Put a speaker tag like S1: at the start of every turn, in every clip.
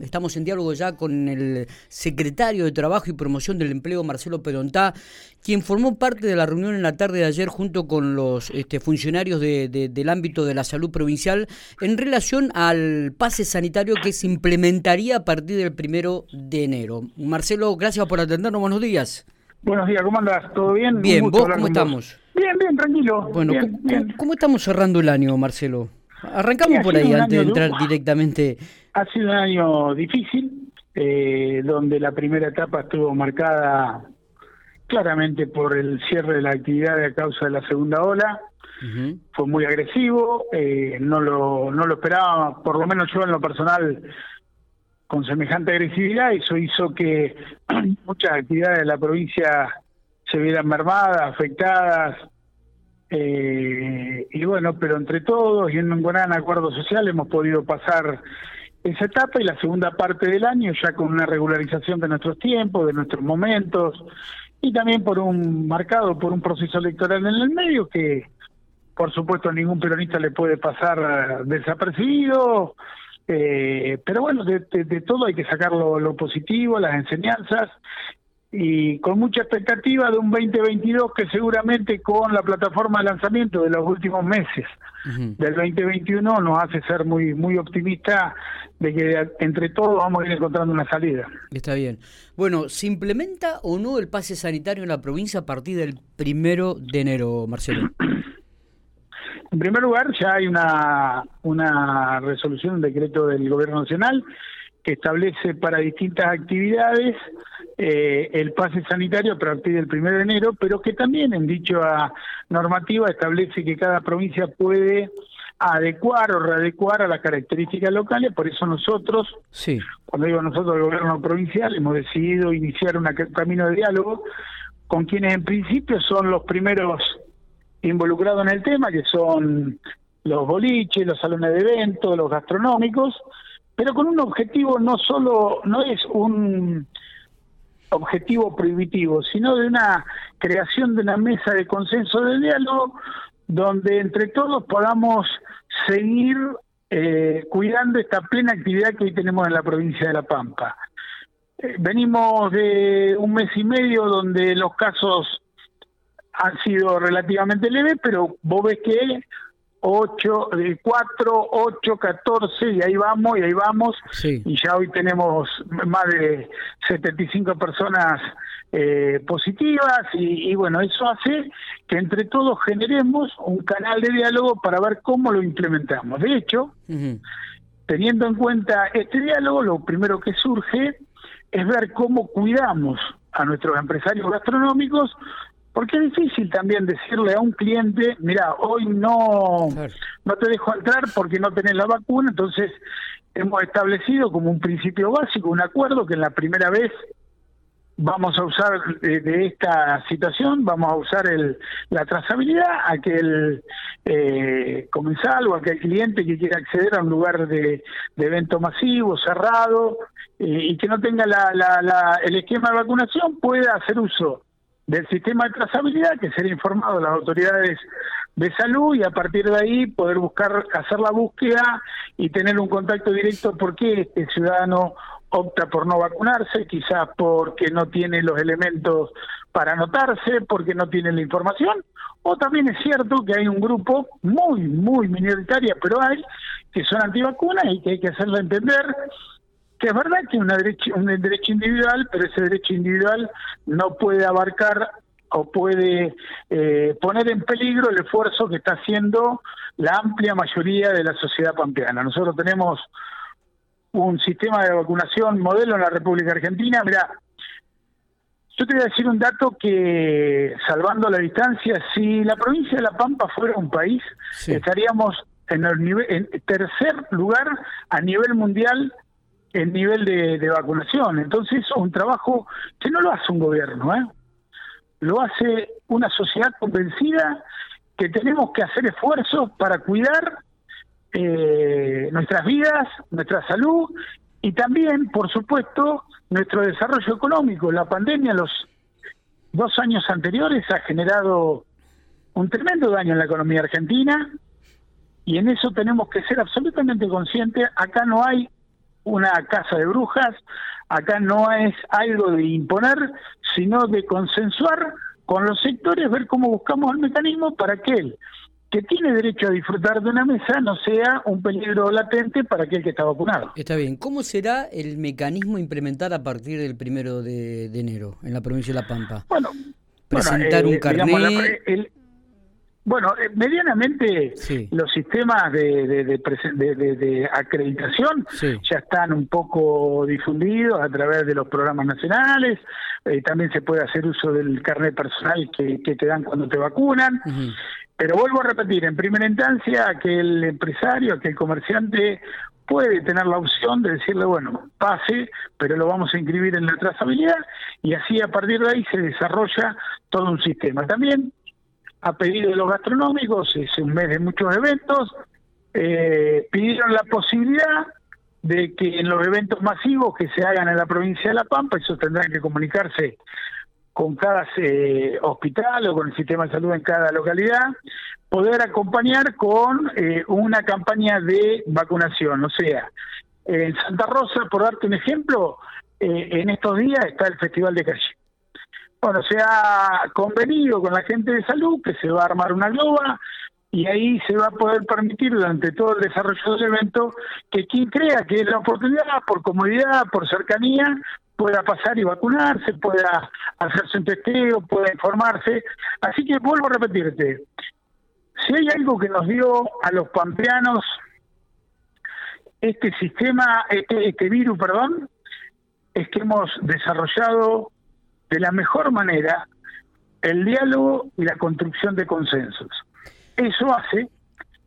S1: Estamos en diálogo ya con el secretario de Trabajo y Promoción del Empleo, Marcelo Pedontá, quien formó parte de la reunión en la tarde de ayer junto con los este, funcionarios del ámbito de la salud provincial en relación al pase sanitario que se implementaría a partir del primero de enero. Marcelo, gracias por atendernos. Buenos días.
S2: Buenos días, ¿cómo andas? ¿Todo bien?
S1: Bien, ¿vos cómo estamos?
S2: Bien, bien, tranquilo.
S1: Bueno, ¿cómo, estamos cerrando el año, Marcelo? Arrancamos por ahí antes de entrar directamente.
S2: Ha sido un año difícil, eh, donde la primera etapa estuvo marcada claramente por el cierre de la actividad a causa de la segunda ola. Fue muy agresivo, eh, no, lo, no lo esperaba, por lo menos yo en lo personal, con semejante agresividad. Eso hizo que muchas actividades de la provincia se vieran mermadas, afectadas, eh, y bueno, pero entre todos y en un gran acuerdo social hemos podido pasar esa etapa y la segunda parte del año ya con una regularización de nuestros tiempos, de nuestros momentos y también por un marcado por un proceso electoral en el medio que por supuesto a ningún peronista le puede pasar desapercibido, eh, pero bueno, de, todo hay que sacar lo positivo, las enseñanzas y con mucha expectativa de un 2022 que seguramente con la plataforma de lanzamiento de los últimos meses del 2021 nos hace ser muy muy optimista de que entre todos vamos a ir encontrando una salida.
S1: Está bien. Bueno, ¿se implementa o no el pase sanitario en la provincia a partir del primero de enero, Marcelo?
S2: En primer lugar, ya hay una, una resolución, un decreto del Gobierno Nacional que establece para distintas actividades eh, el pase sanitario a partir del 1 de enero, pero que también en dicha normativa establece que cada provincia puede adecuar o readecuar a las características locales, por eso nosotros, sí. cuando digo nosotros, el gobierno provincial, hemos decidido iniciar un camino de diálogo con quienes en principio son los primeros involucrados en el tema, que son los boliches, los salones de eventos, los gastronómicos, pero con un objetivo no solo, no es un objetivo prohibitivo, sino de una creación de una mesa de consenso de diálogo donde entre todos podamos seguir eh, cuidando esta plena actividad que hoy tenemos en la provincia de La Pampa. Eh, venimos de un mes y medio donde los casos han sido relativamente leves, pero vos ves que 8, 4, 8, 14 y ahí vamos y ahí vamos. Y ya hoy tenemos más de 75 personas eh, positivas y, bueno, eso hace que entre todos generemos un canal de diálogo para ver cómo lo implementamos. De hecho, teniendo en cuenta este diálogo, lo primero que surge es ver cómo cuidamos a nuestros empresarios gastronómicos porque es difícil también decirle a un cliente, mira, hoy no, no te dejo entrar porque no tenés la vacuna, entonces hemos establecido como un principio básico, un acuerdo que en la primera vez vamos a usar de, esta situación, vamos a usar el, la trazabilidad, aquel eh, comensal o aquel cliente que quiera acceder a un lugar de, evento masivo, cerrado, eh, y que no tenga la, la, el esquema de vacunación, pueda hacer uso del sistema de trazabilidad que será informado a las autoridades de salud y a partir de ahí poder buscar hacer la búsqueda y tener un contacto directo porque este ciudadano opta por no vacunarse, quizás porque no tiene los elementos para anotarse, porque no tiene la información, o también es cierto que hay un grupo muy, muy minoritaria, pero hay, que son antivacunas y que hay que hacerlo entender que es verdad que una derecho, un derecho individual, pero ese derecho individual no puede abarcar o puede eh, poner en peligro el esfuerzo que está haciendo la amplia mayoría de la sociedad pampeana. Nosotros tenemos un sistema de vacunación modelo en la República Argentina. Mira, yo te voy a decir un dato que, salvando la distancia, si la provincia de La Pampa fuera un país, estaríamos en el nivel, en tercer lugar a nivel mundial el nivel de, vacunación. Entonces, es un trabajo que no lo hace un gobierno, ¿eh? lo hace una sociedad convencida que tenemos que hacer esfuerzos para cuidar eh, nuestras vidas, nuestra salud y también, por supuesto, nuestro desarrollo económico. La pandemia, los dos años anteriores, ha generado un tremendo daño en la economía argentina y en eso tenemos que ser absolutamente conscientes. Acá no hay una casa de brujas, acá no es algo de imponer, sino de consensuar con los sectores, ver cómo buscamos el mecanismo para que él, que tiene derecho a disfrutar de una mesa, no sea un peligro latente para aquel que está vacunado.
S1: Está bien. ¿Cómo será el mecanismo implementar a partir del primero de, enero en la provincia de La Pampa?
S2: Bueno,
S1: presentar un eh, carnet.
S2: Bueno, eh, medianamente los sistemas de, de, acreditación ya están un poco difundidos a través de los programas nacionales. Eh, también se puede hacer uso del carnet personal que, te dan cuando te vacunan. Pero vuelvo a repetir, en primera instancia, que el empresario, que el comerciante puede tener la opción de decirle, bueno, pase, pero lo vamos a inscribir en la trazabilidad y así a partir de ahí se desarrolla todo un sistema. También a pedido de los gastronómicos, es un mes de muchos eventos, eh, pidieron la posibilidad de que en los eventos masivos que se hagan en la provincia de La Pampa, eso tendrán que comunicarse con cada eh, hospital o con el sistema de salud en cada localidad, poder acompañar con eh, una campaña de vacunación. O sea, en Santa Rosa, por darte un ejemplo, en estos días está el Festival de Calle bueno, se ha convenido con la gente de salud que se va a armar una globa y ahí se va a poder permitir durante todo el desarrollo del evento que quien crea que es la oportunidad, por comodidad, por cercanía, pueda pasar y vacunarse, pueda hacerse un testeo, pueda informarse. Así que vuelvo a repetirte, si hay algo que nos dio a los pampeanos este sistema, este, este virus, perdón, es que hemos desarrollado de la mejor manera el diálogo y la construcción de consensos. Eso hace,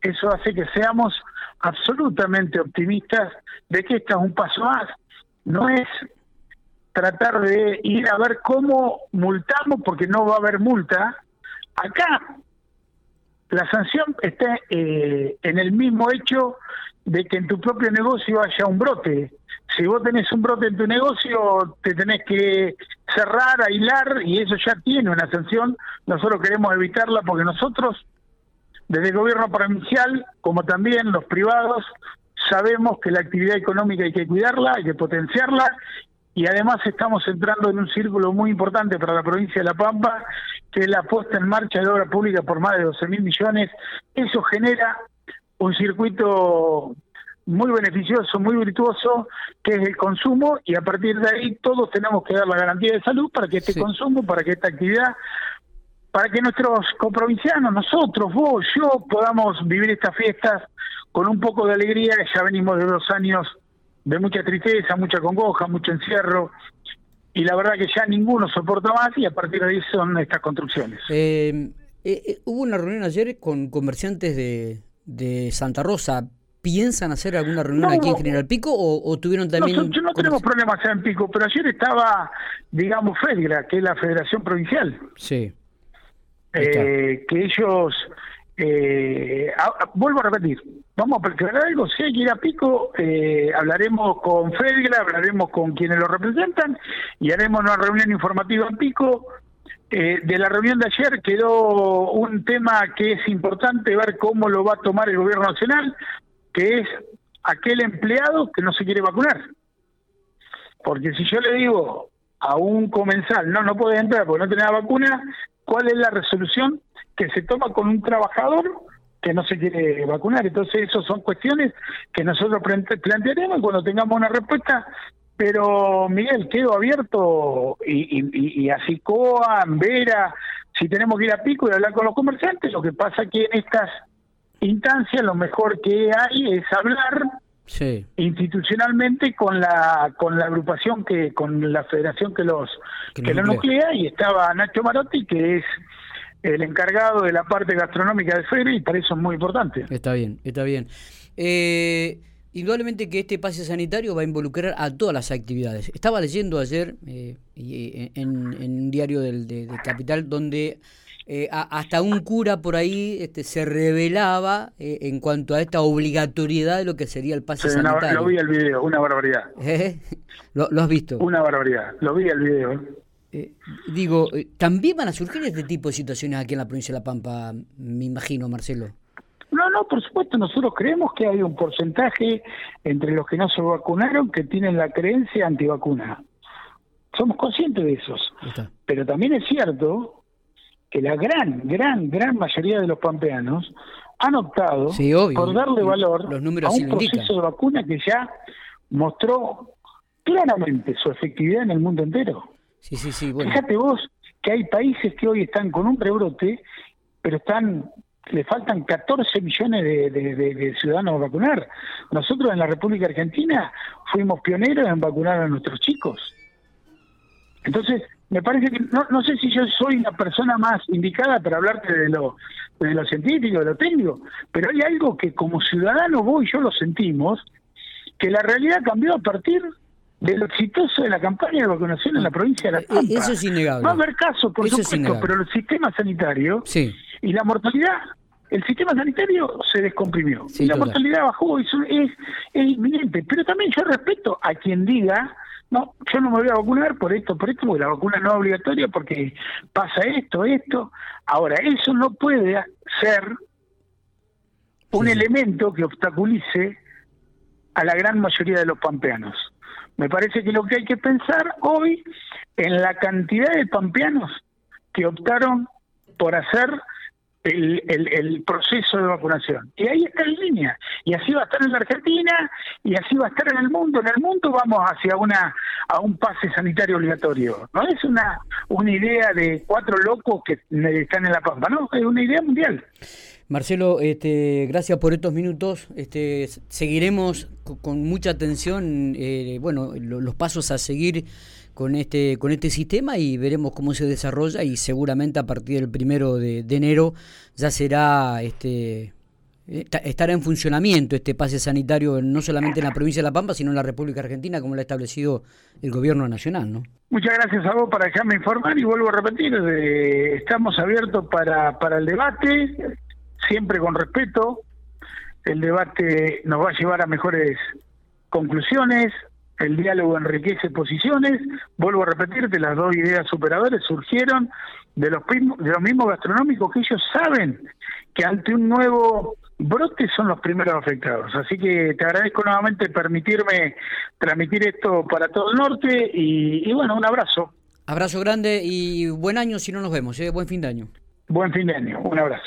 S2: eso hace que seamos absolutamente optimistas de que esto es un paso más. No es tratar de ir a ver cómo multamos, porque no va a haber multa. Acá la sanción está eh, en el mismo hecho de que en tu propio negocio haya un brote si vos tenés un brote en tu negocio, te tenés que cerrar, aislar, y eso ya tiene una sanción. Nosotros queremos evitarla porque nosotros, desde el gobierno provincial, como también los privados, sabemos que la actividad económica hay que cuidarla, hay que potenciarla, y además estamos entrando en un círculo muy importante para la provincia de La Pampa, que es la puesta en marcha de obra pública por más de 12 mil millones. Eso genera un circuito muy beneficioso, muy virtuoso, que es el consumo, y a partir de ahí todos tenemos que dar la garantía de salud para que este consumo, para que esta actividad, para que nuestros coprovincianos, nosotros, vos, yo, podamos vivir estas fiestas con un poco de alegría, que ya venimos de dos años de mucha tristeza, mucha congoja, mucho encierro, y la verdad que ya ninguno soporta más, y a partir de ahí son estas construcciones.
S1: Eh, eh, eh, hubo una reunión ayer con comerciantes de, de Santa Rosa ¿Piensan hacer alguna reunión aquí en General Pico o, tuvieron también...?
S2: No, yo no tenemos problemas en Pico, pero ayer estaba, digamos, FEDGRA, que es la Federación Provincial.
S1: Sí.
S2: Eh, que ellos... Eh, vuelvo a repetir, vamos a aclarar algo, si hay que ir a Pico, eh, hablaremos con FEDGRA, hablaremos con quienes lo representan y haremos una reunión informativa en Pico. de la reunión de ayer quedó un tema que es importante ver cómo lo va a tomar el gobierno nacional, que es aquel empleado que no se quiere vacunar. Porque si yo le digo a un comensal, no, no puede entrar porque no tiene la vacuna, ¿cuál es la resolución que se toma con un trabajador que no se quiere vacunar? Entonces, esas son cuestiones que nosotros plantearemos cuando tengamos una respuesta. Pero, Miguel, quedo abierto y, y, y así Coa, Vera, si tenemos que ir a pico y hablar con los comerciantes, lo que pasa que en estas instancia lo mejor que hay es hablar institucionalmente con la con la agrupación que con la federación que los que, lo nuclea y estaba Nacho Marotti que es el encargado de la parte gastronómica de FERI y para eso es muy importante.
S1: Está bien, está bien. Eh, indudablemente que este pase sanitario va a involucrar a todas las actividades. Estaba leyendo ayer eh, en, un diario del, de Capital donde eh, hasta un cura por ahí este, se revelaba eh, en cuanto a esta obligatoriedad de lo que sería el pase sanitario.
S2: lo vi el video, una barbaridad.
S1: ¿Eh? ¿Lo, has visto?
S2: Una barbaridad, lo vi el video.
S1: Digo, también van a surgir este tipo de situaciones aquí en la provincia de La Pampa, me imagino, Marcelo.
S2: No, no, por supuesto, nosotros creemos que hay un porcentaje entre los que no se vacunaron que tienen la creencia antivacuna. Somos conscientes de esos. Pero también es cierto que la gran, gran, gran mayoría de los pampeanos han optado por darle valor a un proceso de vacuna que ya mostró claramente su efectividad en el mundo entero.
S1: Sí.
S2: Fíjate vos que hay países que hoy están con un rebrote, pero están le faltan 14 millones de, ciudadanos a vacunar. Nosotros en la República Argentina fuimos pioneros en vacunar a nuestros chicos. Entonces, me parece que, no, no sé si yo soy la persona más indicada para hablarte de lo, de lo científico, de lo técnico, pero hay algo que como ciudadano vos y yo lo sentimos, que la realidad cambió a partir de lo exitoso de la campaña de vacunación en la provincia de La eh, Pampa.
S1: Eso es innegable.
S2: Va a haber casos, por supuesto, pero el sistema sanitario
S1: sí.
S2: y la mortalidad, el sistema sanitario se descomprimió. y la mortalidad bajó, eso es, es inminente. Pero también yo respeto a quien diga, no, yo no me voy a vacunar por esto, por esto, porque la vacuna no es obligatoria, porque pasa esto, esto. Ahora, eso no puede ser un elemento que obstaculice a la gran mayoría de los pampeanos. Me parece que lo que hay que pensar hoy en la cantidad de pampeanos que optaron por hacer el, el, proceso de vacunación. Y ahí está en línea. Y así va a estar en la Argentina y así va a estar en el mundo. En el mundo vamos hacia una a un pase sanitario obligatorio. No es una, una idea de cuatro locos que están en la pampa, no, es una idea mundial.
S1: Marcelo, este, gracias por estos minutos. Este, seguiremos con, mucha atención, eh, bueno, los pasos a seguir con este con este sistema y veremos cómo se desarrolla y seguramente a partir del primero de, enero ya será este estará en funcionamiento este pase sanitario no solamente en la provincia de La Pampa sino en la República Argentina como lo ha establecido el gobierno nacional, ¿no?
S2: Muchas gracias a vos para dejarme informar y vuelvo a repetir, estamos abiertos para, para el debate, siempre con respeto. El debate nos va a llevar a mejores conclusiones, el diálogo enriquece posiciones. Vuelvo a repetirte, las dos ideas superadoras surgieron de los, de los mismos gastronómicos que ellos saben que ante un nuevo brote son los primeros afectados. Así que te agradezco nuevamente permitirme transmitir esto para todo el norte y, bueno, un abrazo.
S1: Abrazo grande y buen año si no nos vemos, ¿eh? buen fin de año.
S2: Buen fin de año, un abrazo.